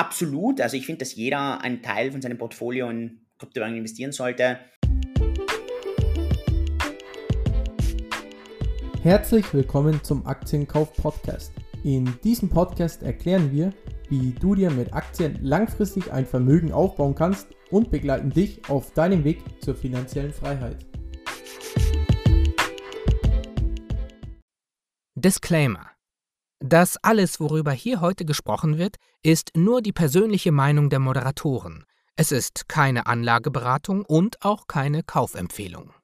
absolut. Also ich finde, dass jeder einen Teil von seinem Portfolio in Kryptowährungen investieren sollte. Herzlich willkommen zum Aktienkauf Podcast. In diesem Podcast erklären wir, wie du dir mit Aktien langfristig ein Vermögen aufbauen kannst und begleiten dich auf deinem Weg zur finanziellen Freiheit. Disclaimer. Das alles, worüber hier heute gesprochen wird, ist nur die persönliche Meinung der Moderatoren. Es ist keine Anlageberatung und auch keine Kaufempfehlung.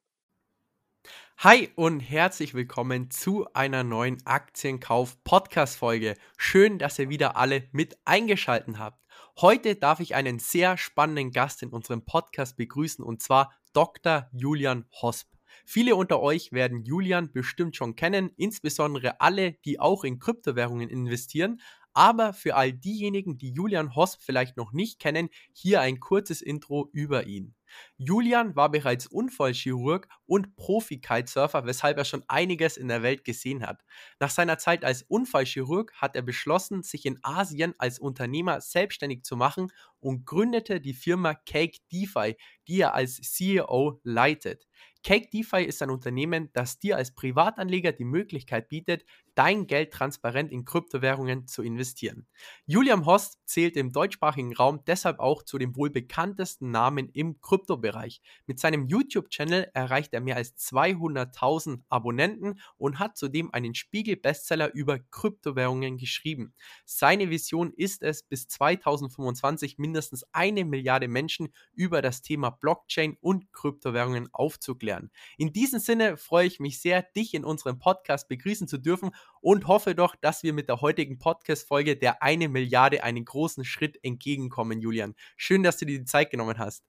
Hi und herzlich willkommen zu einer neuen Aktienkauf-Podcast-Folge. Schön, dass ihr wieder alle mit eingeschaltet habt. Heute darf ich einen sehr spannenden Gast in unserem Podcast begrüßen und zwar Dr. Julian Hosp. Viele unter euch werden Julian bestimmt schon kennen, insbesondere alle, die auch in Kryptowährungen investieren. Aber für all diejenigen, die Julian Hosp vielleicht noch nicht kennen, hier ein kurzes Intro über ihn. Julian war bereits Unfallchirurg und Profi-Kitesurfer, weshalb er schon einiges in der Welt gesehen hat. Nach seiner Zeit als Unfallchirurg hat er beschlossen, sich in Asien als Unternehmer selbstständig zu machen und gründete die Firma Cake DeFi, die er als CEO leitet. Cake DeFi ist ein Unternehmen, das dir als Privatanleger die Möglichkeit bietet, dein Geld transparent in Kryptowährungen zu investieren. Julian Host zählt im deutschsprachigen Raum deshalb auch zu den wohl bekanntesten Namen im Kryptobereich. Mit seinem YouTube-Channel erreicht er mehr als 200.000 Abonnenten und hat zudem einen Spiegel-Bestseller über Kryptowährungen geschrieben. Seine Vision ist es, bis 2025 mindestens eine Milliarde Menschen über das Thema Blockchain und Kryptowährungen aufzuklären. In diesem Sinne freue ich mich sehr, dich in unserem Podcast begrüßen zu dürfen und hoffe doch, dass wir mit der heutigen Podcast-Folge der eine Milliarde einen großen Schritt entgegenkommen, Julian. Schön, dass du dir die Zeit genommen hast.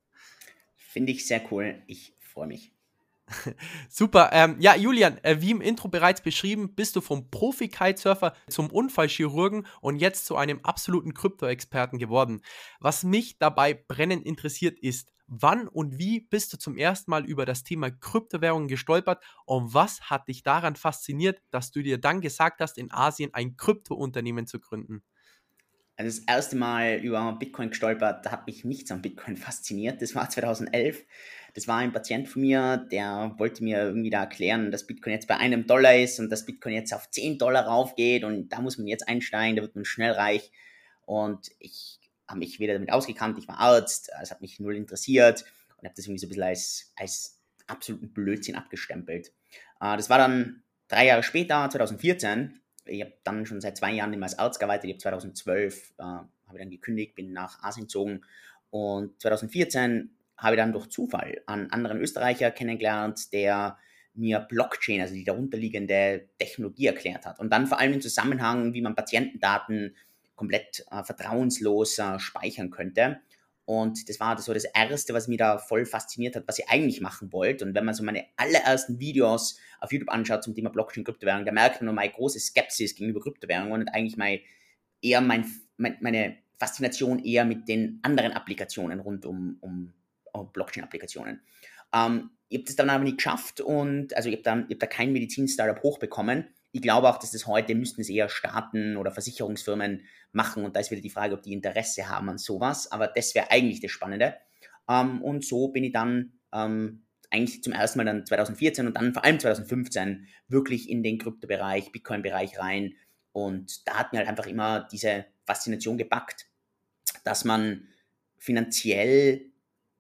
Finde ich sehr cool. Ich freue mich. Super. Ähm, ja, Julian, äh, wie im Intro bereits beschrieben, bist du vom Profi-Kitesurfer zum Unfallchirurgen und jetzt zu einem absoluten Krypto-Experten geworden. Was mich dabei brennend interessiert ist, wann und wie bist du zum ersten Mal über das Thema Kryptowährungen gestolpert und was hat dich daran fasziniert, dass du dir dann gesagt hast, in Asien ein Krypto-Unternehmen zu gründen? Also das erste Mal über Bitcoin gestolpert, da hat mich nichts an Bitcoin fasziniert. Das war 2011. Das war ein Patient von mir, der wollte mir irgendwie da erklären, dass Bitcoin jetzt bei einem Dollar ist und dass Bitcoin jetzt auf 10 Dollar raufgeht und da muss man jetzt einsteigen, da wird man schnell reich. Und ich habe mich weder damit ausgekannt, ich war Arzt, es hat mich null interessiert und habe das irgendwie so ein bisschen als, als absoluten Blödsinn abgestempelt. Äh, das war dann drei Jahre später, 2014, ich habe dann schon seit zwei Jahren immer als Arzt gearbeitet. Ich habe 2012 äh, habe dann gekündigt, bin nach Asien gezogen und 2014 habe ich dann durch Zufall einen anderen Österreicher kennengelernt, der mir Blockchain, also die darunterliegende Technologie erklärt hat. Und dann vor allem im Zusammenhang, wie man Patientendaten komplett äh, vertrauenslos äh, speichern könnte. Und das war so das Erste, was mich da voll fasziniert hat, was ich eigentlich machen wollte. Und wenn man so meine allerersten Videos auf YouTube anschaut zum Thema Blockchain, Kryptowährung, da merkt man meine große Skepsis gegenüber Kryptowährungen und eigentlich mein, eher mein, mein, meine Faszination eher mit den anderen Applikationen rund um, um, um Blockchain-Applikationen. Ähm, ich habe das dann aber nicht geschafft und also ich habe hab da kein Medizin-Startup hochbekommen ich glaube auch, dass das heute müssten es eher Staaten oder Versicherungsfirmen machen und da ist wieder die Frage, ob die Interesse haben an sowas, aber das wäre eigentlich das Spannende. Ähm, und so bin ich dann ähm, eigentlich zum ersten Mal dann 2014 und dann vor allem 2015 wirklich in den Kryptobereich, Bitcoin-Bereich rein und da hat mir halt einfach immer diese Faszination gepackt, dass man finanziell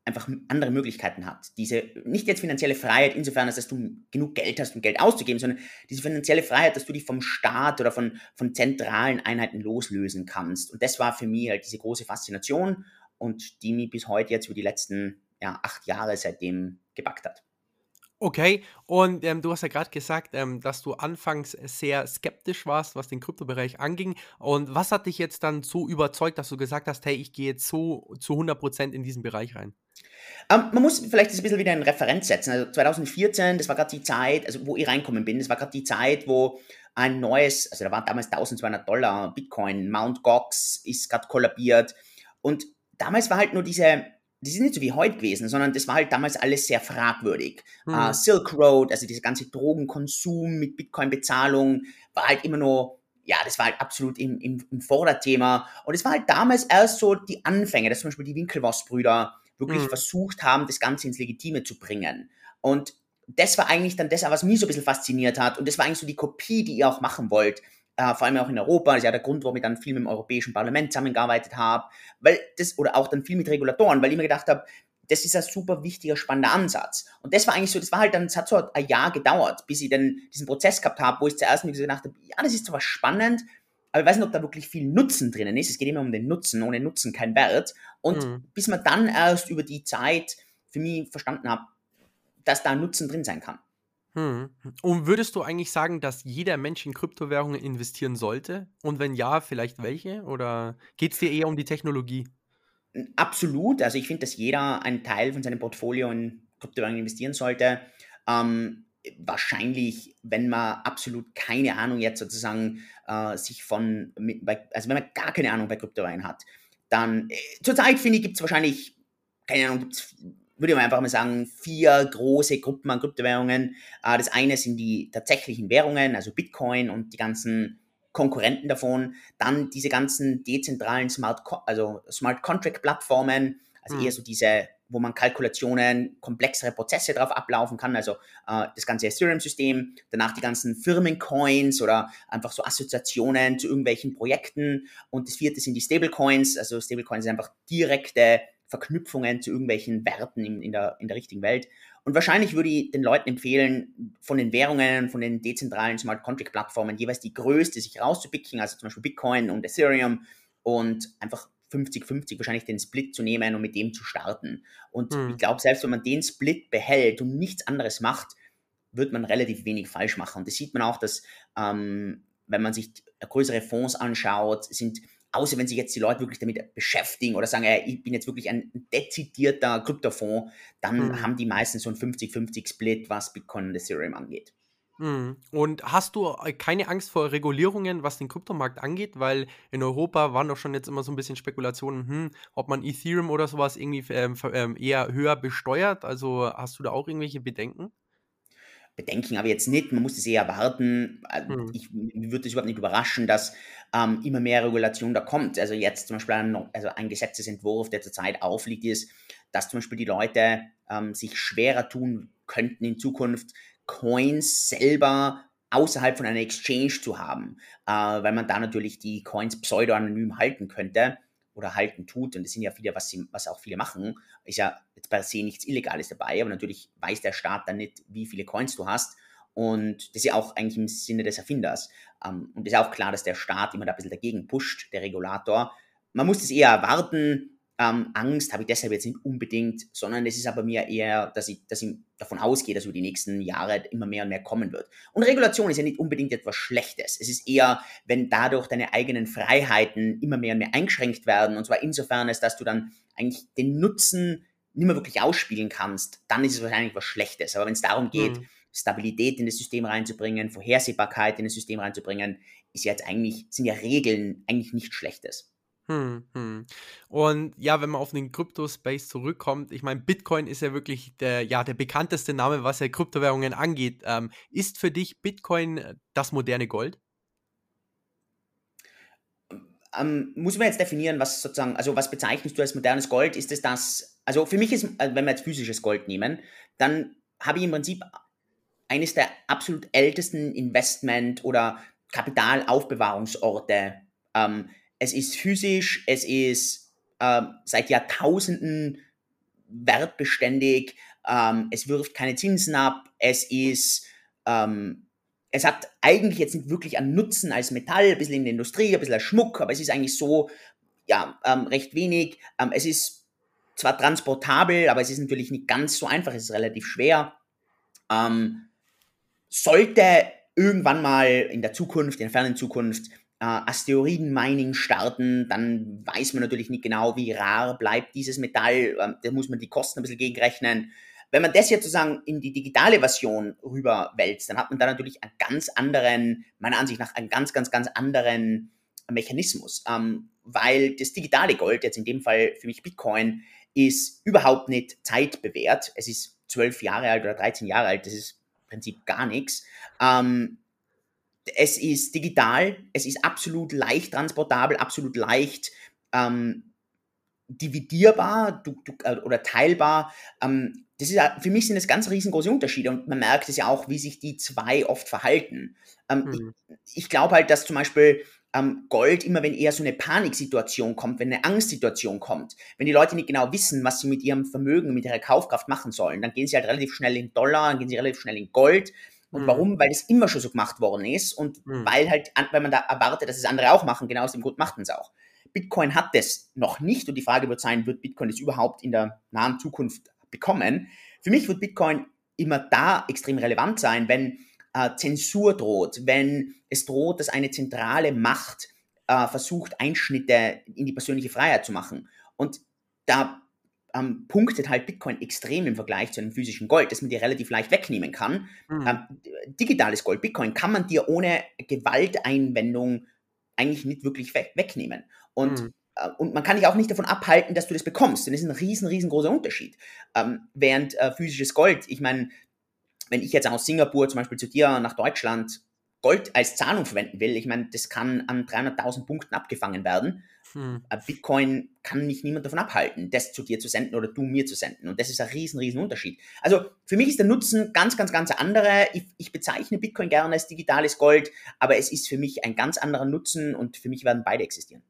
einfach andere Möglichkeiten hat. Diese, nicht jetzt finanzielle Freiheit insofern, dass du genug Geld hast, um Geld auszugeben, sondern diese finanzielle Freiheit, dass du dich vom Staat oder von, von zentralen Einheiten loslösen kannst. Und das war für mich halt diese große Faszination und die mich bis heute jetzt über die letzten ja, acht Jahre seitdem gepackt hat. Okay, und ähm, du hast ja gerade gesagt, ähm, dass du anfangs sehr skeptisch warst, was den Kryptobereich anging. Und was hat dich jetzt dann so überzeugt, dass du gesagt hast, hey, ich gehe jetzt so zu 100% in diesen Bereich rein? Ähm, man muss vielleicht das ein bisschen wieder in Referenz setzen. Also 2014, das war gerade die Zeit, also wo ich reinkommen bin, das war gerade die Zeit, wo ein neues, also da waren damals 1200 Dollar Bitcoin, Mount Gox ist gerade kollabiert. Und damals war halt nur diese die sind nicht so wie heute gewesen, sondern das war halt damals alles sehr fragwürdig. Mhm. Uh, Silk Road, also dieser ganze Drogenkonsum mit Bitcoin-Bezahlung, war halt immer nur ja, das war halt absolut im, im, im Vorderthema. Und es war halt damals erst so die Anfänge, dass zum Beispiel die Winkelwoss-Brüder wirklich mhm. versucht haben, das Ganze ins Legitime zu bringen. Und das war eigentlich dann das, was mich so ein bisschen fasziniert hat. Und das war eigentlich so die Kopie, die ihr auch machen wollt. Äh, vor allem auch in Europa. Das ist ja der Grund, warum ich dann viel mit dem Europäischen Parlament zusammengearbeitet habe. Weil das, oder auch dann viel mit Regulatoren, weil ich mir gedacht habe, das ist ein super wichtiger, spannender Ansatz. Und das war eigentlich so, das war halt dann, es hat so ein Jahr gedauert, bis ich dann diesen Prozess gehabt habe, wo ich zuerst mir gedacht habe, ja, das ist zwar spannend, aber ich weiß nicht, ob da wirklich viel Nutzen drinnen ist. Es geht immer um den Nutzen, ohne Nutzen kein Wert. Und mhm. bis man dann erst über die Zeit für mich verstanden hat, dass da Nutzen drin sein kann. Hm. Und würdest du eigentlich sagen, dass jeder Mensch in Kryptowährungen investieren sollte? Und wenn ja, vielleicht welche? Oder geht es dir eher um die Technologie? Absolut. Also ich finde, dass jeder einen Teil von seinem Portfolio in Kryptowährungen investieren sollte. Ähm, wahrscheinlich, wenn man absolut keine Ahnung jetzt sozusagen äh, sich von, also wenn man gar keine Ahnung bei Kryptowährungen hat, dann äh, zurzeit finde ich, gibt es wahrscheinlich, keine Ahnung, gibt's, würde ich einfach mal sagen, vier große Gruppen an Kryptowährungen. Äh, das eine sind die tatsächlichen Währungen, also Bitcoin und die ganzen Konkurrenten davon. Dann diese ganzen dezentralen Smart, also Smart Contract Plattformen, also mhm. eher so diese, wo man Kalkulationen, komplexere Prozesse drauf ablaufen kann, also äh, das ganze Ethereum-System, danach die ganzen Firmencoins oder einfach so Assoziationen zu irgendwelchen Projekten und das vierte sind die Stablecoins, also Stablecoins sind einfach direkte Verknüpfungen zu irgendwelchen Werten in, in, der, in der richtigen Welt. Und wahrscheinlich würde ich den Leuten empfehlen, von den Währungen, von den dezentralen Smart Contract Plattformen jeweils die größte sich rauszupicken, also zum Beispiel Bitcoin und Ethereum und einfach 50-50 wahrscheinlich den Split zu nehmen und mit dem zu starten. Und mhm. ich glaube, selbst wenn man den Split behält und nichts anderes macht, wird man relativ wenig falsch machen. Und das sieht man auch, dass ähm, wenn man sich größere Fonds anschaut, sind außer wenn sich jetzt die Leute wirklich damit beschäftigen oder sagen, ey, ich bin jetzt wirklich ein dezidierter Kryptofonds, dann mhm. haben die meisten so ein 50-50-Split, was Bitcoin und Ethereum angeht. Mhm. Und hast du äh, keine Angst vor Regulierungen, was den Kryptomarkt angeht? Weil in Europa waren doch schon jetzt immer so ein bisschen Spekulationen, hm, ob man Ethereum oder sowas irgendwie ähm, ähm, eher höher besteuert. Also hast du da auch irgendwelche Bedenken? Bedenken aber jetzt nicht, man muss es eher erwarten. Hm. Ich, mir würde es überhaupt nicht überraschen, dass ähm, immer mehr Regulation da kommt. Also jetzt zum Beispiel ein, also ein Gesetzesentwurf, der zurzeit aufliegt, ist, dass zum Beispiel die Leute ähm, sich schwerer tun könnten in Zukunft, Coins selber außerhalb von einer Exchange zu haben, äh, weil man da natürlich die Coins pseudo-anonym halten könnte oder halten tut, und das sind ja viele, was, sie, was auch viele machen, ist ja jetzt per se nichts Illegales dabei, aber natürlich weiß der Staat dann nicht, wie viele Coins du hast. Und das ist ja auch eigentlich im Sinne des Erfinders. Ähm, und es ist auch klar, dass der Staat immer da ein bisschen dagegen pusht, der Regulator. Man muss das eher erwarten, ähm, Angst habe ich deshalb jetzt nicht unbedingt, sondern es ist aber mir eher, dass ich, dass ich davon ausgehe, dass über die nächsten Jahre immer mehr und mehr kommen wird. Und Regulation ist ja nicht unbedingt etwas Schlechtes. Es ist eher, wenn dadurch deine eigenen Freiheiten immer mehr und mehr eingeschränkt werden, und zwar insofern, als dass du dann eigentlich den Nutzen nicht mehr wirklich ausspielen kannst, dann ist es wahrscheinlich was Schlechtes. Aber wenn es darum geht, mhm. Stabilität in das System reinzubringen, Vorhersehbarkeit in das System reinzubringen, ist ja jetzt eigentlich, sind ja Regeln eigentlich nichts Schlechtes. Hm, hm. Und ja, wenn man auf den Krypto-Space zurückkommt, ich meine, Bitcoin ist ja wirklich der, ja, der bekannteste Name, was ja Kryptowährungen angeht. Ähm, ist für dich Bitcoin äh, das moderne Gold? Ähm, muss man jetzt definieren, was sozusagen, also was bezeichnest du als modernes Gold? Ist es das, also für mich ist, äh, wenn wir jetzt physisches Gold nehmen, dann habe ich im Prinzip eines der absolut ältesten Investment- oder Kapitalaufbewahrungsorte ähm, es ist physisch, es ist äh, seit Jahrtausenden wertbeständig, ähm, es wirft keine Zinsen ab, es ist, ähm, es hat eigentlich jetzt nicht wirklich einen Nutzen als Metall, ein bisschen in der Industrie, ein bisschen als Schmuck, aber es ist eigentlich so, ja, ähm, recht wenig. Ähm, es ist zwar transportabel, aber es ist natürlich nicht ganz so einfach, es ist relativ schwer. Ähm, sollte irgendwann mal in der Zukunft, in der fernen Zukunft, äh, Asteroiden-Mining starten, dann weiß man natürlich nicht genau, wie rar bleibt dieses Metall. Ähm, da muss man die Kosten ein bisschen gegenrechnen. Wenn man das jetzt sozusagen in die digitale Version rüberwälzt, dann hat man da natürlich einen ganz anderen, meiner Ansicht nach, einen ganz, ganz, ganz anderen Mechanismus. Ähm, weil das digitale Gold, jetzt in dem Fall für mich Bitcoin, ist überhaupt nicht zeitbewährt. Es ist zwölf Jahre alt oder 13 Jahre alt, das ist im Prinzip gar nichts. Ähm, es ist digital, es ist absolut leicht transportabel, absolut leicht ähm, dividierbar du, du, äh, oder teilbar. Ähm, das ist für mich sind das ganz riesengroße Unterschiede und man merkt es ja auch, wie sich die zwei oft verhalten. Ähm, mhm. Ich, ich glaube halt, dass zum Beispiel ähm, Gold immer, wenn eher so eine Paniksituation kommt, wenn eine Angstsituation kommt, wenn die Leute nicht genau wissen, was sie mit ihrem Vermögen, mit ihrer Kaufkraft machen sollen, dann gehen sie halt relativ schnell in Dollar, dann gehen sie relativ schnell in Gold. Und mhm. warum? Weil es immer schon so gemacht worden ist und mhm. weil halt, weil man da erwartet, dass es andere auch machen, genau aus dem Grund machten es auch. Bitcoin hat das noch nicht und die Frage wird sein, wird Bitcoin das überhaupt in der nahen Zukunft bekommen? Für mich wird Bitcoin immer da extrem relevant sein, wenn äh, Zensur droht, wenn es droht, dass eine zentrale Macht äh, versucht, Einschnitte in die persönliche Freiheit zu machen. Und da ähm, punktet halt Bitcoin extrem im Vergleich zu einem physischen Gold, das man dir relativ leicht wegnehmen kann. Mhm. Ähm, digitales Gold, Bitcoin, kann man dir ohne Gewalteinwendung eigentlich nicht wirklich we wegnehmen. Und mhm äh, und man kann dich auch nicht davon abhalten, dass du das bekommst. Denn das ist ein riesen, riesengroßer Unterschied. Ähm, während äh, physisches Gold, ich meine, wenn ich jetzt aus Singapur zum Beispiel zu dir nach Deutschland Gold als Zahlung verwenden will, ich meine, das kann an 300.000 Punkten abgefangen werden. Hm. Äh, Bitcoin kann mich niemand davon abhalten, das zu dir zu senden oder du mir zu senden. Und das ist ein riesen, riesen Unterschied. Also für mich ist der Nutzen ganz, ganz, ganz andere. Ich, ich bezeichne Bitcoin gerne als digitales Gold, aber es ist für mich ein ganz anderer Nutzen und für mich werden beide existieren.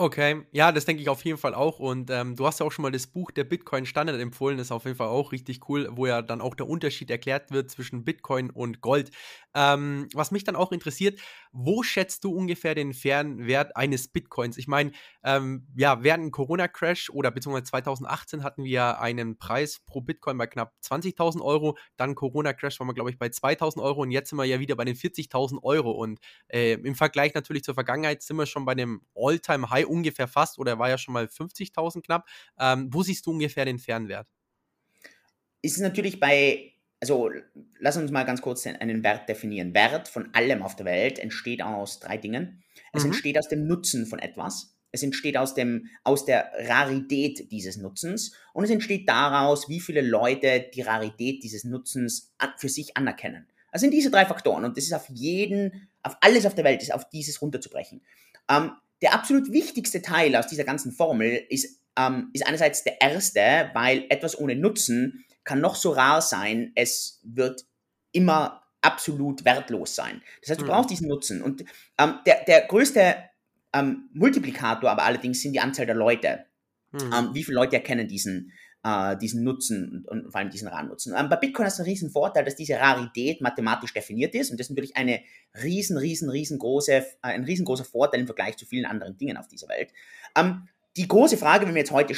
Okay, ja, das denke ich auf jeden Fall auch. Und ähm, du hast ja auch schon mal das Buch der Bitcoin Standard empfohlen, das ist auf jeden Fall auch richtig cool, wo ja dann auch der Unterschied erklärt wird zwischen Bitcoin und Gold. Ähm, was mich dann auch interessiert, wo schätzt du ungefähr den fairen Wert eines Bitcoins? Ich meine, ähm, ja, während dem Corona-Crash oder beziehungsweise 2018 hatten wir einen Preis pro Bitcoin bei knapp 20.000 Euro. Dann Corona-Crash waren wir, glaube ich, bei 2.000 Euro und jetzt sind wir ja wieder bei den 40.000 Euro. Und äh, im Vergleich natürlich zur Vergangenheit sind wir schon bei dem All-Time-High ungefähr fast oder war ja schon mal 50.000 knapp. Ähm, wo siehst du ungefähr den fairen Wert? Ist natürlich bei also lass uns mal ganz kurz einen Wert definieren. Wert von allem auf der Welt entsteht aus drei Dingen. Es mhm. entsteht aus dem Nutzen von etwas. Es entsteht aus, dem, aus der Rarität dieses Nutzens und es entsteht daraus, wie viele Leute die Rarität dieses Nutzens für sich anerkennen. Also sind diese drei Faktoren und das ist auf jeden, auf alles auf der Welt, ist auf dieses runterzubrechen. Ähm, der absolut wichtigste Teil aus dieser ganzen Formel ist, ähm, ist einerseits der erste, weil etwas ohne Nutzen kann noch so rar sein, es wird immer absolut wertlos sein. Das heißt, du mhm. brauchst diesen Nutzen. Und ähm, der, der größte ähm, Multiplikator aber allerdings sind die Anzahl der Leute. Mhm. Ähm, wie viele Leute erkennen diesen, äh, diesen Nutzen und, und, vor allem diesen raren Nutzen. Ähm, bei Bitcoin ist ein riesen Vorteil, dass diese Rarität mathematisch definiert ist und das ist natürlich eine riesen, riesen, riesengroße, äh, ein riesengroßer Vorteil im Vergleich zu vielen anderen Dingen auf dieser Welt. Ähm, die große Frage, wenn wir jetzt heute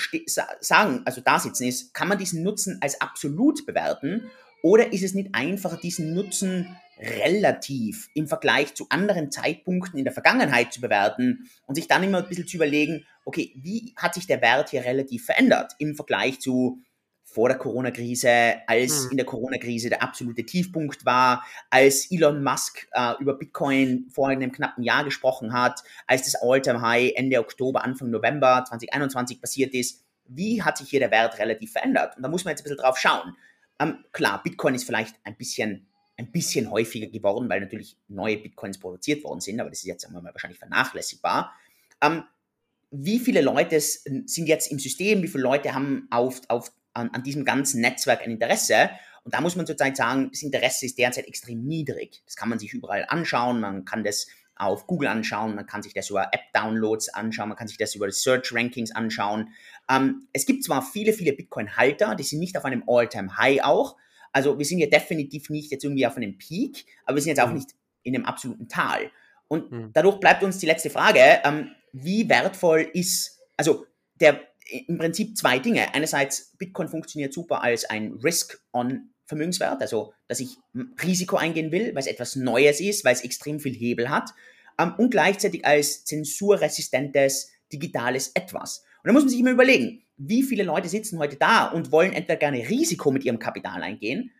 sagen, also da sitzen, ist, kann man diesen Nutzen als absolut bewerten oder ist es nicht einfacher, diesen Nutzen relativ im Vergleich zu anderen Zeitpunkten in der Vergangenheit zu bewerten und sich dann immer ein bisschen zu überlegen, okay, wie hat sich der Wert hier relativ verändert im Vergleich zu vor der Corona-Krise, als mhm. in der Corona-Krise der absolute Tiefpunkt war, als Elon Musk äh, über Bitcoin vor einem knappen Jahr gesprochen hat, als das All-Time-High Ende Oktober, Anfang November 2021 passiert ist. Wie hat sich hier der Wert relativ verändert? Und da muss man jetzt ein bisschen drauf schauen. Ähm, klar, Bitcoin ist vielleicht ein bisschen, ein bisschen häufiger geworden, weil natürlich neue Bitcoins produziert worden sind, aber das ist jetzt sagen wir mal, wahrscheinlich vernachlässigbar. Ähm, wie viele Leute sind jetzt im System, wie viele Leute haben auf, auf an, an diesem ganzen Netzwerk ein Interesse. Und da muss man zurzeit sagen, das Interesse ist derzeit extrem niedrig. Das kann man sich überall anschauen. Man kann das auf Google anschauen, man kann sich das über App-Downloads anschauen, man kann sich das über Search-Rankings anschauen. Ähm, es gibt zwar viele, viele Bitcoin-Halter, die sind nicht auf einem All-Time-High auch. Also wir sind ja definitiv nicht jetzt irgendwie auf einem Peak, aber wir sind jetzt auch mhm. nicht in einem absoluten Tal. Und mhm. dadurch bleibt uns die letzte Frage, ähm, wie wertvoll ist, also der, im Prinzip zwei Dinge. Einerseits, Bitcoin funktioniert super als ein Risk-on-Vermögenswert, also dass ich Risiko eingehen will, weil es etwas Neues ist, weil es extrem viel Hebel hat ähm, und gleichzeitig als zensurresistentes digitales Etwas. Und da muss man sich immer überlegen, wie viele Leute sitzen heute da und wollen entweder gerne Risiko mit ihrem Kapital eingehen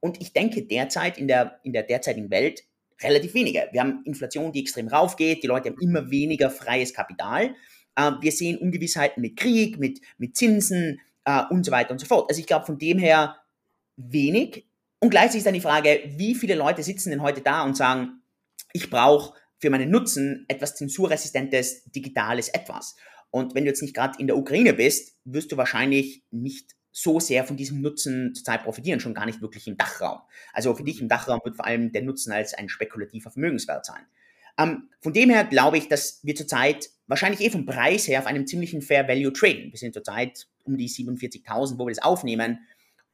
und ich denke derzeit in der, in der derzeitigen Welt relativ wenige. Wir haben Inflation, die extrem raufgeht, die Leute haben immer weniger freies Kapital äh, wir sehen Ungewissheiten mit Krieg, mit, mit Zinsen äh, und so weiter und so fort. Also ich glaube von dem her wenig. Und gleichzeitig ist dann die Frage, wie viele Leute sitzen denn heute da und sagen, ich brauche für meinen Nutzen etwas zensurresistentes, digitales Etwas. Und wenn du jetzt nicht gerade in der Ukraine bist, wirst du wahrscheinlich nicht so sehr von diesem Nutzen zurzeit profitieren, schon gar nicht wirklich im Dachraum. Also für dich im Dachraum wird vor allem der Nutzen als ein spekulativer Vermögenswert sein. Ähm, von dem her glaube ich, dass wir zurzeit wahrscheinlich eh vom Preis her auf einem ziemlichen Fair Value traden. Wir sind zurzeit um die 47.000, wo wir das aufnehmen.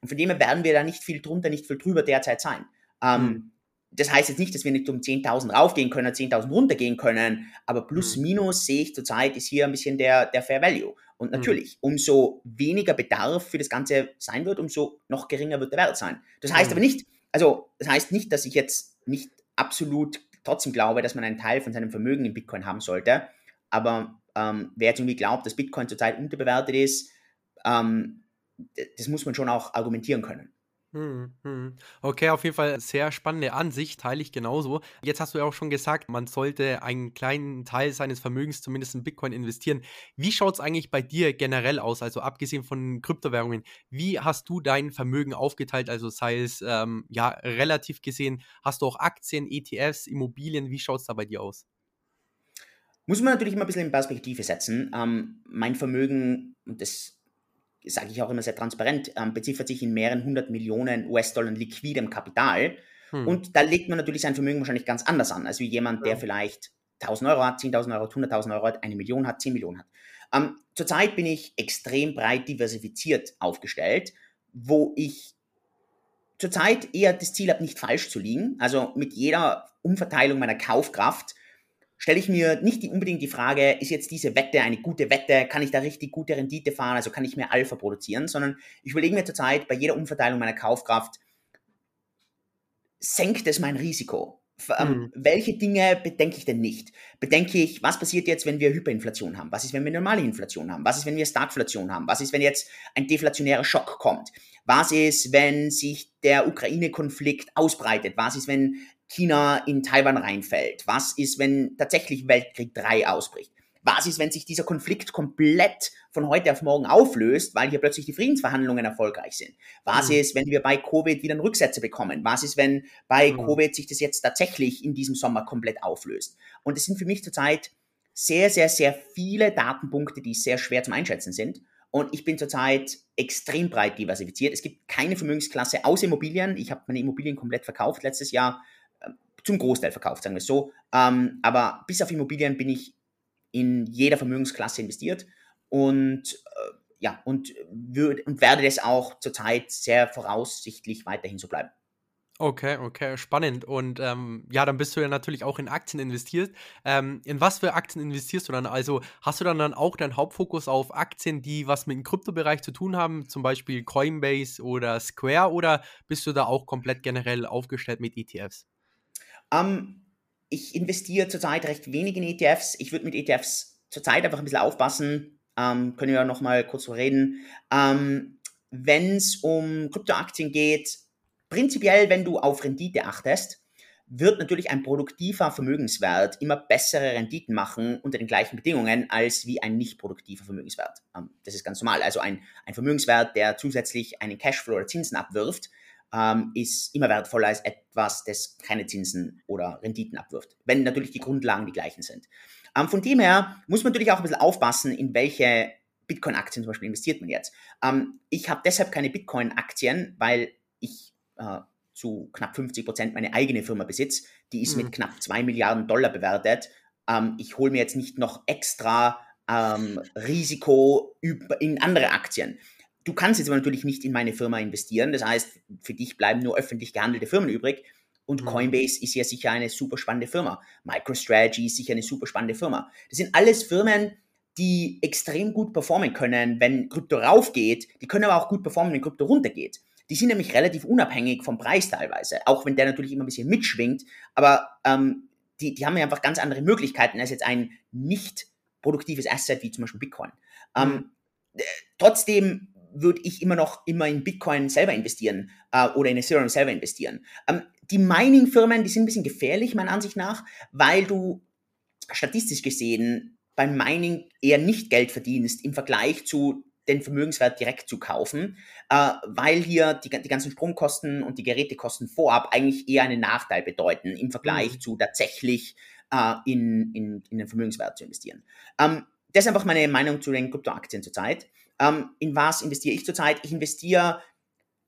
Und von dem her werden wir da nicht viel drunter, nicht viel drüber derzeit sein. Ähm, mhm. Das heißt jetzt nicht, dass wir nicht um 10.000 raufgehen können, 10.000 runtergehen können, aber plus mhm. minus sehe ich zurzeit ist hier ein bisschen der, der Fair Value. Und mhm. natürlich, mhm. umso weniger Bedarf für das Ganze sein wird, umso noch geringer wird der Wert sein. Das heißt mhm. aber nicht, also das heißt nicht, dass ich jetzt nicht absolut trotzdem glaube, dass man einen Teil von seinem Vermögen in Bitcoin haben sollte. Aber ähm, wer jetzt irgendwie glaubt, dass Bitcoin zurzeit unterbewertet ist, ähm, das muss man schon auch argumentieren können. Hm, hm. Okay, auf jeden Fall sehr spannende Ansicht, teile ich genauso. Jetzt hast du ja auch schon gesagt, man sollte einen kleinen Teil seines Vermögens zumindest in Bitcoin investieren. Wie schaut es eigentlich bei dir generell aus? Also abgesehen von Kryptowährungen, wie hast du dein Vermögen aufgeteilt? Also sei es ähm, ja relativ gesehen, hast du auch Aktien, ETFs, Immobilien? Wie schaut es da bei dir aus? Muss man natürlich immer ein bisschen in Perspektive setzen. Ähm, mein Vermögen, das sage ich auch immer sehr transparent, ähm, beziffert sich in mehreren hundert Millionen US-Dollar liquidem Kapital. Hm. Und da legt man natürlich sein Vermögen wahrscheinlich ganz anders an, als wie jemand, der vielleicht 1000 Euro hat, 10.000 Euro hat, 100.000 Euro hat, eine Million hat, 10 Millionen hat. Ähm, zurzeit bin ich extrem breit diversifiziert aufgestellt, wo ich zurzeit eher das Ziel habe, nicht falsch zu liegen. Also mit jeder Umverteilung meiner Kaufkraft stelle ich mir nicht die, unbedingt die Frage, ist jetzt diese Wette eine gute Wette, kann ich da richtig gute Rendite fahren, also kann ich mehr Alpha produzieren, sondern ich überlege mir zurzeit bei jeder Umverteilung meiner Kaufkraft, senkt es mein Risiko? Ähm, mhm. Welche Dinge bedenke ich denn nicht? Bedenke ich, was passiert jetzt, wenn wir Hyperinflation haben? Was ist, wenn wir normale Inflation haben? Was ist, wenn wir Stagflation haben? Was ist, wenn jetzt ein deflationärer Schock kommt? Was ist, wenn sich der Ukraine-Konflikt ausbreitet? Was ist, wenn China in Taiwan reinfällt? Was ist, wenn tatsächlich Weltkrieg 3 ausbricht? Was ist, wenn sich dieser Konflikt komplett von heute auf morgen auflöst, weil hier plötzlich die Friedensverhandlungen erfolgreich sind? Was mhm. ist, wenn wir bei Covid wieder einen Rücksetzer bekommen? Was ist, wenn bei mhm. Covid sich das jetzt tatsächlich in diesem Sommer komplett auflöst? Und es sind für mich zurzeit sehr, sehr, sehr viele Datenpunkte, die sehr schwer zum Einschätzen sind. Und ich bin zurzeit extrem breit diversifiziert. Es gibt keine Vermögensklasse außer Immobilien. Ich habe meine Immobilien komplett verkauft letztes Jahr zum Großteil verkauft, sagen wir es so. Ähm, aber bis auf Immobilien bin ich in jeder Vermögensklasse investiert und äh, ja, und, würd, und werde das auch zurzeit sehr voraussichtlich weiterhin so bleiben. Okay, okay, spannend. Und ähm, ja, dann bist du ja natürlich auch in Aktien investiert. Ähm, in was für Aktien investierst du dann? Also hast du dann, dann auch deinen Hauptfokus auf Aktien, die was mit dem Kryptobereich zu tun haben, zum Beispiel Coinbase oder Square, oder bist du da auch komplett generell aufgestellt mit ETFs? Ähm, ich investiere zurzeit recht wenig in ETFs. Ich würde mit ETFs zurzeit einfach ein bisschen aufpassen. Ähm, können wir noch mal kurz reden. Ähm, wenn es um Kryptoaktien geht, prinzipiell, wenn du auf Rendite achtest, wird natürlich ein produktiver Vermögenswert immer bessere Renditen machen unter den gleichen Bedingungen als wie ein nicht produktiver Vermögenswert. Ähm, das ist ganz normal. Also ein, ein Vermögenswert, der zusätzlich einen Cashflow oder Zinsen abwirft, ähm, ist immer wertvoller als etwas, das keine Zinsen oder Renditen abwirft, wenn natürlich die Grundlagen die gleichen sind. Ähm, von dem her muss man natürlich auch ein bisschen aufpassen, in welche Bitcoin-Aktien zum Beispiel investiert man jetzt. Ähm, ich habe deshalb keine Bitcoin-Aktien, weil ich äh, zu knapp 50 Prozent meine eigene Firma besitze. Die ist mhm. mit knapp 2 Milliarden Dollar bewertet. Ähm, ich hole mir jetzt nicht noch extra ähm, Risiko in andere Aktien. Du kannst jetzt aber natürlich nicht in meine Firma investieren. Das heißt, für dich bleiben nur öffentlich gehandelte Firmen übrig. Und mhm. Coinbase ist ja sicher eine super spannende Firma. MicroStrategy ist sicher eine super spannende Firma. Das sind alles Firmen, die extrem gut performen können, wenn Krypto raufgeht. Die können aber auch gut performen, wenn Krypto runtergeht. Die sind nämlich relativ unabhängig vom Preis teilweise, auch wenn der natürlich immer ein bisschen mitschwingt. Aber ähm, die, die haben ja einfach ganz andere Möglichkeiten als jetzt ein nicht produktives Asset wie zum Beispiel Bitcoin. Ähm, mhm. Ähm, trotzdem würde ich immer noch immer in Bitcoin selber investieren äh, oder in Ethereum selber investieren. Ähm, die Mining-Firmen, die sind ein bisschen gefährlich, meiner Ansicht nach, weil du statistisch gesehen beim Mining eher nicht Geld verdienst im Vergleich zu den Vermögenswert direkt zu kaufen, äh, weil hier die, die ganzen Stromkosten und die Gerätekosten vorab eigentlich eher einen Nachteil bedeuten im Vergleich mhm. zu tatsächlich äh, in, in, in den Vermögenswert zu investieren. Ähm, das ist einfach meine Meinung zu den Kryptoaktien zurzeit. Ähm, in was investiere ich zurzeit? Ich investiere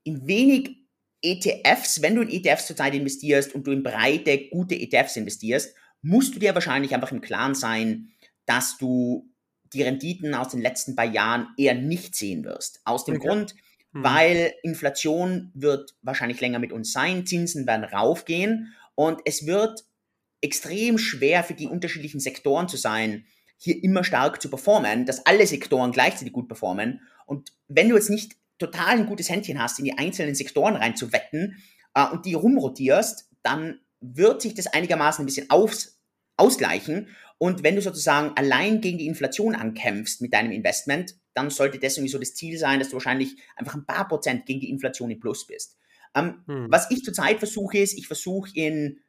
in wenig ETFs. Wenn du in ETFs zurzeit investierst und du in breite, gute ETFs investierst, musst du dir wahrscheinlich einfach im Klaren sein, dass du die Renditen aus den letzten paar Jahren eher nicht sehen wirst. Aus dem okay. Grund, hm. weil Inflation wird wahrscheinlich länger mit uns sein, Zinsen werden raufgehen und es wird extrem schwer für die unterschiedlichen Sektoren zu sein, hier immer stark zu performen, dass alle Sektoren gleichzeitig gut performen. Und wenn du jetzt nicht total ein gutes Händchen hast, in die einzelnen Sektoren reinzuwetten äh, und die rumrotierst, dann wird sich das einigermaßen ein bisschen aus, ausgleichen. Und wenn du sozusagen allein gegen die Inflation ankämpfst mit deinem Investment, dann sollte das irgendwie so das Ziel sein, dass du wahrscheinlich einfach ein paar Prozent gegen die Inflation im Plus bist. Ähm, hm. Was ich zurzeit versuche, ist, ich versuche in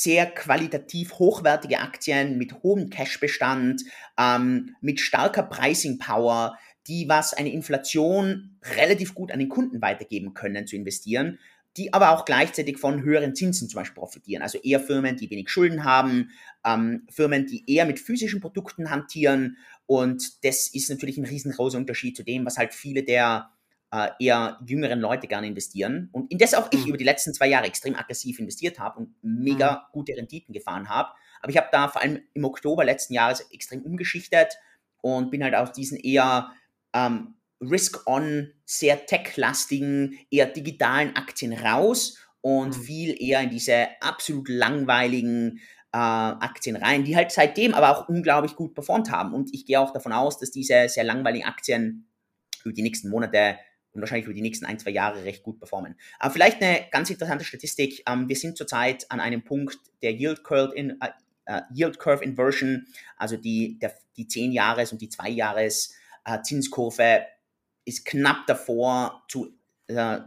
sehr qualitativ hochwertige Aktien mit hohem Cashbestand, ähm, mit starker Pricing Power, die was eine Inflation relativ gut an den Kunden weitergeben können, zu investieren, die aber auch gleichzeitig von höheren Zinsen zum Beispiel profitieren. Also eher Firmen, die wenig Schulden haben, ähm, Firmen, die eher mit physischen Produkten hantieren. Und das ist natürlich ein riesengroßer Unterschied zu dem, was halt viele der äh, eher jüngeren Leute gerne investieren und in das auch ich mhm. über die letzten zwei Jahre extrem aggressiv investiert habe und mega mhm. gute Renditen gefahren habe. Aber ich habe da vor allem im Oktober letzten Jahres extrem umgeschichtet und bin halt aus diesen eher ähm, Risk-on, sehr tech-lastigen, eher digitalen Aktien raus und mhm. viel eher in diese absolut langweiligen äh, Aktien rein, die halt seitdem aber auch unglaublich gut performt haben. Und ich gehe auch davon aus, dass diese sehr langweiligen Aktien über die nächsten Monate und wahrscheinlich über die nächsten ein, zwei Jahre recht gut performen. Aber vielleicht eine ganz interessante Statistik. Ähm, wir sind zurzeit an einem Punkt der Yield Curve, in, äh, äh Yield Curve Inversion, also die, der, die 10-Jahres- und die 2-Jahres- äh, ist knapp davor, zu, äh,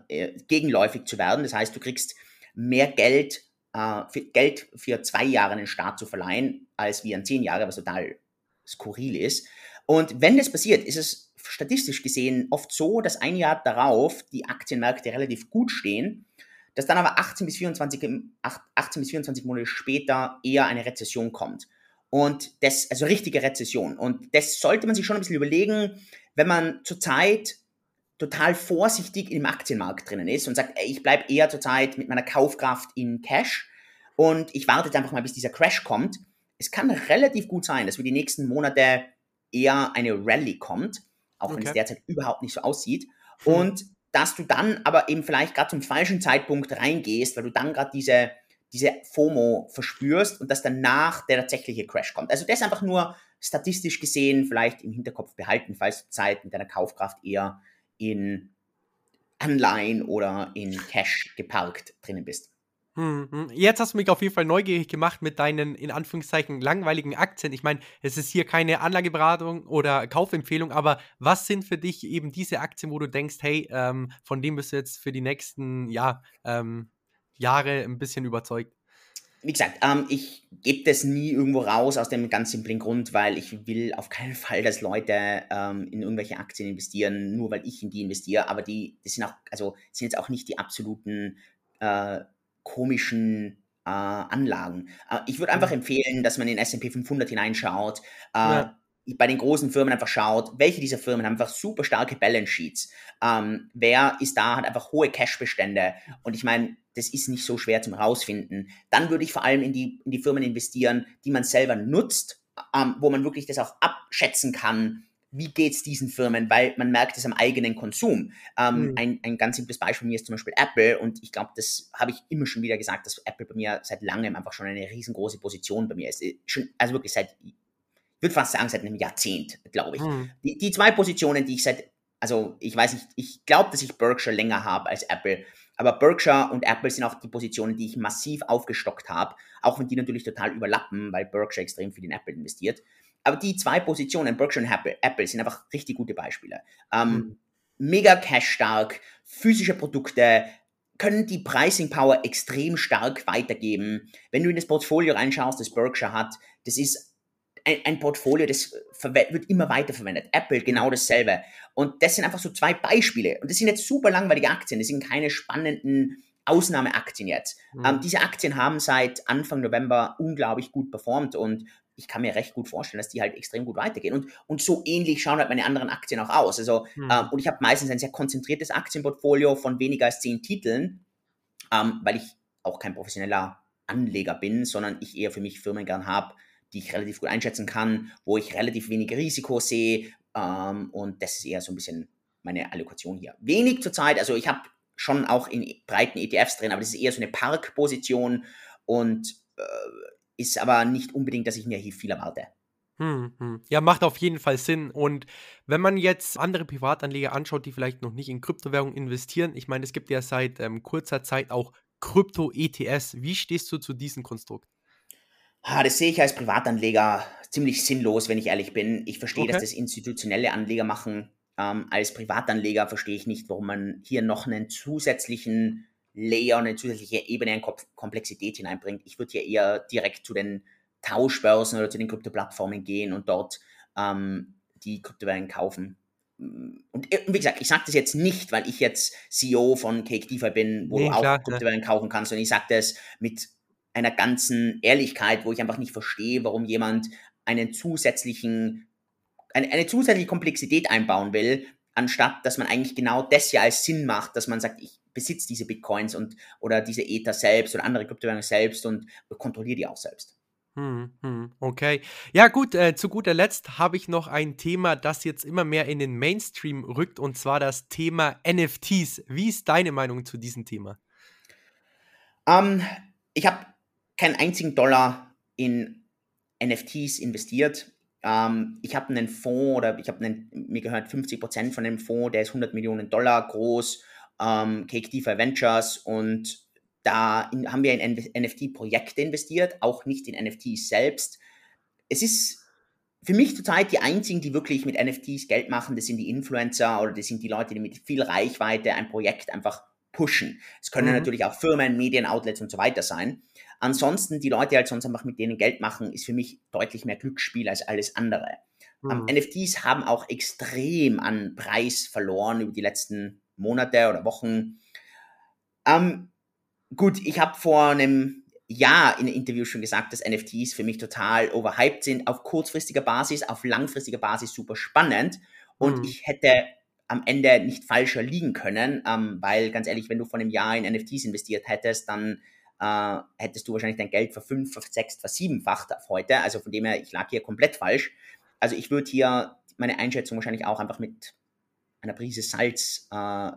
gegenläufig zu werden. Das heißt, du kriegst mehr Geld, äh, für, Geld für zwei Jahre den Staat zu verleihen, als wie an zehn Jahre, was total skurril ist. Und wenn das passiert, ist es statistisch gesehen oft so, dass ein Jahr darauf die Aktienmärkte relativ gut stehen, dass dann aber 18 bis 24, 18 bis 24 Monate später eher eine Rezession kommt. Und das, also richtige Rezession. Und das sollte man sich schon ein bisschen überlegen, wenn man zurzeit total vorsichtig im Aktienmarkt drinnen ist und sagt, ey, ich bleibe eher zurzeit mit meiner Kaufkraft in Cash und ich warte jetzt einfach mal, bis dieser Crash kommt. Es kann relativ gut sein, dass wir die nächsten Monate eher eine Rallye kommt auch okay. wenn es derzeit überhaupt nicht so aussieht. Hm. Und dass du dann aber eben vielleicht gerade zum falschen Zeitpunkt reingehst, weil du dann gerade diese, diese FOMO verspürst und dass danach der tatsächliche Crash kommt. Also das einfach nur statistisch gesehen vielleicht im Hinterkopf behalten, falls du Zeit mit deiner Kaufkraft eher in Anleihen oder in Cash geparkt drinnen bist. Mhm. Jetzt hast du mich auf jeden Fall neugierig gemacht mit deinen, in Anführungszeichen, langweiligen Aktien. Ich meine, es ist hier keine Anlageberatung oder Kaufempfehlung, aber was sind für dich eben diese Aktien, wo du denkst, hey, ähm, von dem bist du jetzt für die nächsten ja, ähm, Jahre ein bisschen überzeugt? Wie gesagt, ähm, ich gebe das nie irgendwo raus aus dem ganz simplen Grund, weil ich will auf keinen Fall, dass Leute ähm, in irgendwelche Aktien investieren, nur weil ich in die investiere. Aber die, das sind auch, also sind jetzt auch nicht die absoluten äh, komischen äh, Anlagen. Äh, ich würde einfach mhm. empfehlen, dass man in S&P 500 hineinschaut, äh, ja. bei den großen Firmen einfach schaut, welche dieser Firmen haben einfach super starke Balance Sheets. Ähm, wer ist da, hat einfach hohe Cash-Bestände. Und ich meine, das ist nicht so schwer zum rausfinden. Dann würde ich vor allem in die, in die Firmen investieren, die man selber nutzt, ähm, wo man wirklich das auch abschätzen kann, wie geht es diesen Firmen, weil man merkt es am eigenen Konsum. Ähm, mhm. ein, ein ganz simples Beispiel von mir ist zum Beispiel Apple und ich glaube, das habe ich immer schon wieder gesagt, dass Apple bei mir seit langem einfach schon eine riesengroße Position bei mir ist. Äh, schon, also wirklich seit, ich würde fast sagen, seit einem Jahrzehnt, glaube ich. Mhm. Die, die zwei Positionen, die ich seit, also ich weiß nicht, ich glaube, dass ich Berkshire länger habe als Apple, aber Berkshire und Apple sind auch die Positionen, die ich massiv aufgestockt habe, auch wenn die natürlich total überlappen, weil Berkshire extrem viel in Apple investiert. Aber die zwei Positionen, Berkshire und Apple, Apple sind einfach richtig gute Beispiele. Ähm, mhm. Mega cash-stark, physische Produkte, können die Pricing Power extrem stark weitergeben. Wenn du in das Portfolio reinschaust, das Berkshire hat, das ist ein, ein Portfolio, das wird immer weiter verwendet. Apple genau dasselbe. Und das sind einfach so zwei Beispiele. Und das sind jetzt super langweilige Aktien. Das sind keine spannenden Ausnahmeaktien jetzt. Mhm. Ähm, diese Aktien haben seit Anfang November unglaublich gut performt und ich kann mir recht gut vorstellen, dass die halt extrem gut weitergehen. Und, und so ähnlich schauen halt meine anderen Aktien auch aus. Also, mhm. ähm, und ich habe meistens ein sehr konzentriertes Aktienportfolio von weniger als zehn Titeln, ähm, weil ich auch kein professioneller Anleger bin, sondern ich eher für mich Firmen gern habe, die ich relativ gut einschätzen kann, wo ich relativ wenig Risiko sehe. Ähm, und das ist eher so ein bisschen meine Allokation hier. Wenig zurzeit, also ich habe schon auch in breiten ETFs drin, aber das ist eher so eine Parkposition und äh, ist aber nicht unbedingt, dass ich mir hier viel erwarte. Hm, hm. Ja, macht auf jeden Fall Sinn. Und wenn man jetzt andere Privatanleger anschaut, die vielleicht noch nicht in Kryptowährungen investieren, ich meine, es gibt ja seit ähm, kurzer Zeit auch Krypto-ETS. Wie stehst du zu diesem Konstrukt? Ah, das sehe ich als Privatanleger ziemlich sinnlos, wenn ich ehrlich bin. Ich verstehe, okay. dass das institutionelle Anleger machen. Ähm, als Privatanleger verstehe ich nicht, warum man hier noch einen zusätzlichen Layer, eine zusätzliche Ebene an Komplexität hineinbringt. Ich würde hier eher direkt zu den Tauschbörsen oder zu den Krypto-Plattformen gehen und dort ähm, die Kryptowährungen kaufen. Und äh, wie gesagt, ich sage das jetzt nicht, weil ich jetzt CEO von Cake DeFi bin, wo nee, du auch klar, Kryptowährungen ja. kaufen kannst, sondern ich sage das mit einer ganzen Ehrlichkeit, wo ich einfach nicht verstehe, warum jemand einen zusätzlichen, eine, eine zusätzliche Komplexität einbauen will, anstatt dass man eigentlich genau das ja als Sinn macht, dass man sagt, ich besitze diese Bitcoins und oder diese Ether selbst oder andere Kryptowährungen selbst und kontrolliere die auch selbst. Hm, hm, okay. Ja, gut, äh, zu guter Letzt habe ich noch ein Thema, das jetzt immer mehr in den Mainstream rückt, und zwar das Thema NFTs. Wie ist deine Meinung zu diesem Thema? Um, ähm, ich habe keinen einzigen Dollar in NFTs investiert. Ähm, ich habe einen Fonds oder ich habe mir gehört 50% von dem Fonds, der ist 100 Millionen Dollar groß ähm, Cake DeFi Ventures und da in, haben wir in NFT-Projekte investiert, auch nicht in NFTs selbst. Es ist für mich zurzeit die einzigen, die wirklich mit NFTs Geld machen, das sind die Influencer oder das sind die Leute, die mit viel Reichweite ein Projekt einfach pushen. Es können mhm. natürlich auch Firmen, Medien, Outlets und so weiter sein. Ansonsten, die Leute, die halt sonst einfach mit denen Geld machen, ist für mich deutlich mehr Glücksspiel als alles andere. Mhm. Um, NFTs haben auch extrem an Preis verloren über die letzten Monate oder Wochen. Ähm, gut, ich habe vor einem Jahr in einem Interview schon gesagt, dass NFTs für mich total overhyped sind, auf kurzfristiger Basis, auf langfristiger Basis super spannend. Und mhm. ich hätte am Ende nicht falscher liegen können, ähm, weil ganz ehrlich, wenn du vor einem Jahr in NFTs investiert hättest, dann äh, hättest du wahrscheinlich dein Geld verfünf, versechst, versiebenfacht auf heute. Also von dem her, ich lag hier komplett falsch. Also ich würde hier meine Einschätzung wahrscheinlich auch einfach mit einer Prise Salz äh,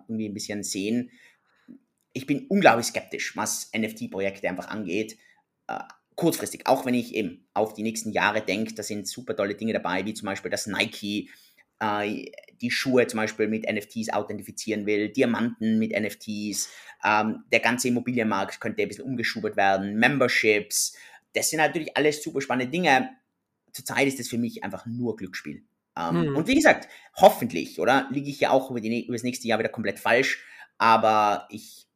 irgendwie ein bisschen sehen. Ich bin unglaublich skeptisch, was NFT-Projekte einfach angeht. Äh, kurzfristig, auch wenn ich eben auf die nächsten Jahre denke, da sind super tolle Dinge dabei, wie zum Beispiel, dass Nike äh, die Schuhe zum Beispiel mit NFTs authentifizieren will, Diamanten mit NFTs, ähm, der ganze Immobilienmarkt könnte ein bisschen umgeschubert werden, Memberships, das sind natürlich alles super spannende Dinge. Zurzeit ist das für mich einfach nur Glücksspiel. Ähm, hm. Und wie gesagt, hoffentlich, oder? Liege ich ja auch über, die, über das nächste Jahr wieder komplett falsch. Aber ich,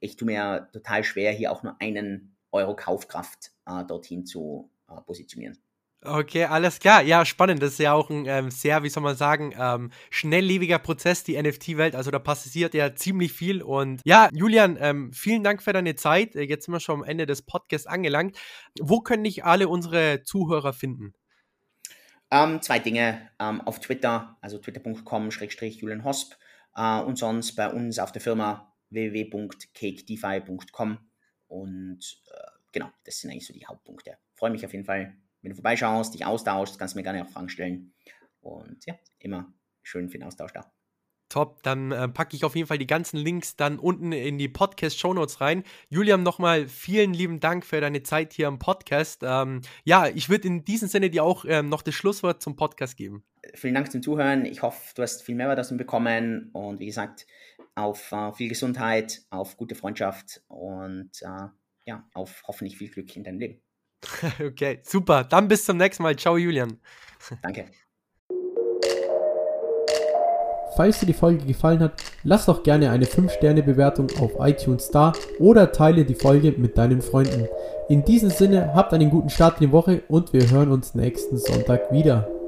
ich tue mir total schwer, hier auch nur einen Euro Kaufkraft äh, dorthin zu äh, positionieren. Okay, alles klar. Ja, spannend. Das ist ja auch ein ähm, sehr, wie soll man sagen, ähm, schnelllebiger Prozess, die NFT-Welt. Also da passiert ja ziemlich viel. Und ja, Julian, ähm, vielen Dank für deine Zeit. Äh, jetzt sind wir schon am Ende des Podcasts angelangt. Wo können dich alle unsere Zuhörer finden? Ähm, zwei Dinge ähm, auf Twitter, also twitter.com-julian Hosp äh, und sonst bei uns auf der Firma www.cakedefi.com und äh, genau, das sind eigentlich so die Hauptpunkte. Freue mich auf jeden Fall, wenn du vorbeischaust, dich austauschst, kannst du mir gerne auch Fragen stellen und ja, immer schön für den Austausch da. Top, dann äh, packe ich auf jeden Fall die ganzen Links dann unten in die Podcast-Shownotes rein. Julian, nochmal vielen lieben Dank für deine Zeit hier im Podcast. Ähm, ja, ich würde in diesem Sinne dir auch ähm, noch das Schlusswort zum Podcast geben. Vielen Dank zum Zuhören. Ich hoffe, du hast viel aus ihm bekommen und wie gesagt, auf äh, viel Gesundheit, auf gute Freundschaft und äh, ja, auf hoffentlich viel Glück in deinem Leben. okay, super. Dann bis zum nächsten Mal. Ciao, Julian. Danke. Falls dir die Folge gefallen hat, lass doch gerne eine 5-Sterne-Bewertung auf iTunes da oder teile die Folge mit deinen Freunden. In diesem Sinne, habt einen guten Start in die Woche und wir hören uns nächsten Sonntag wieder.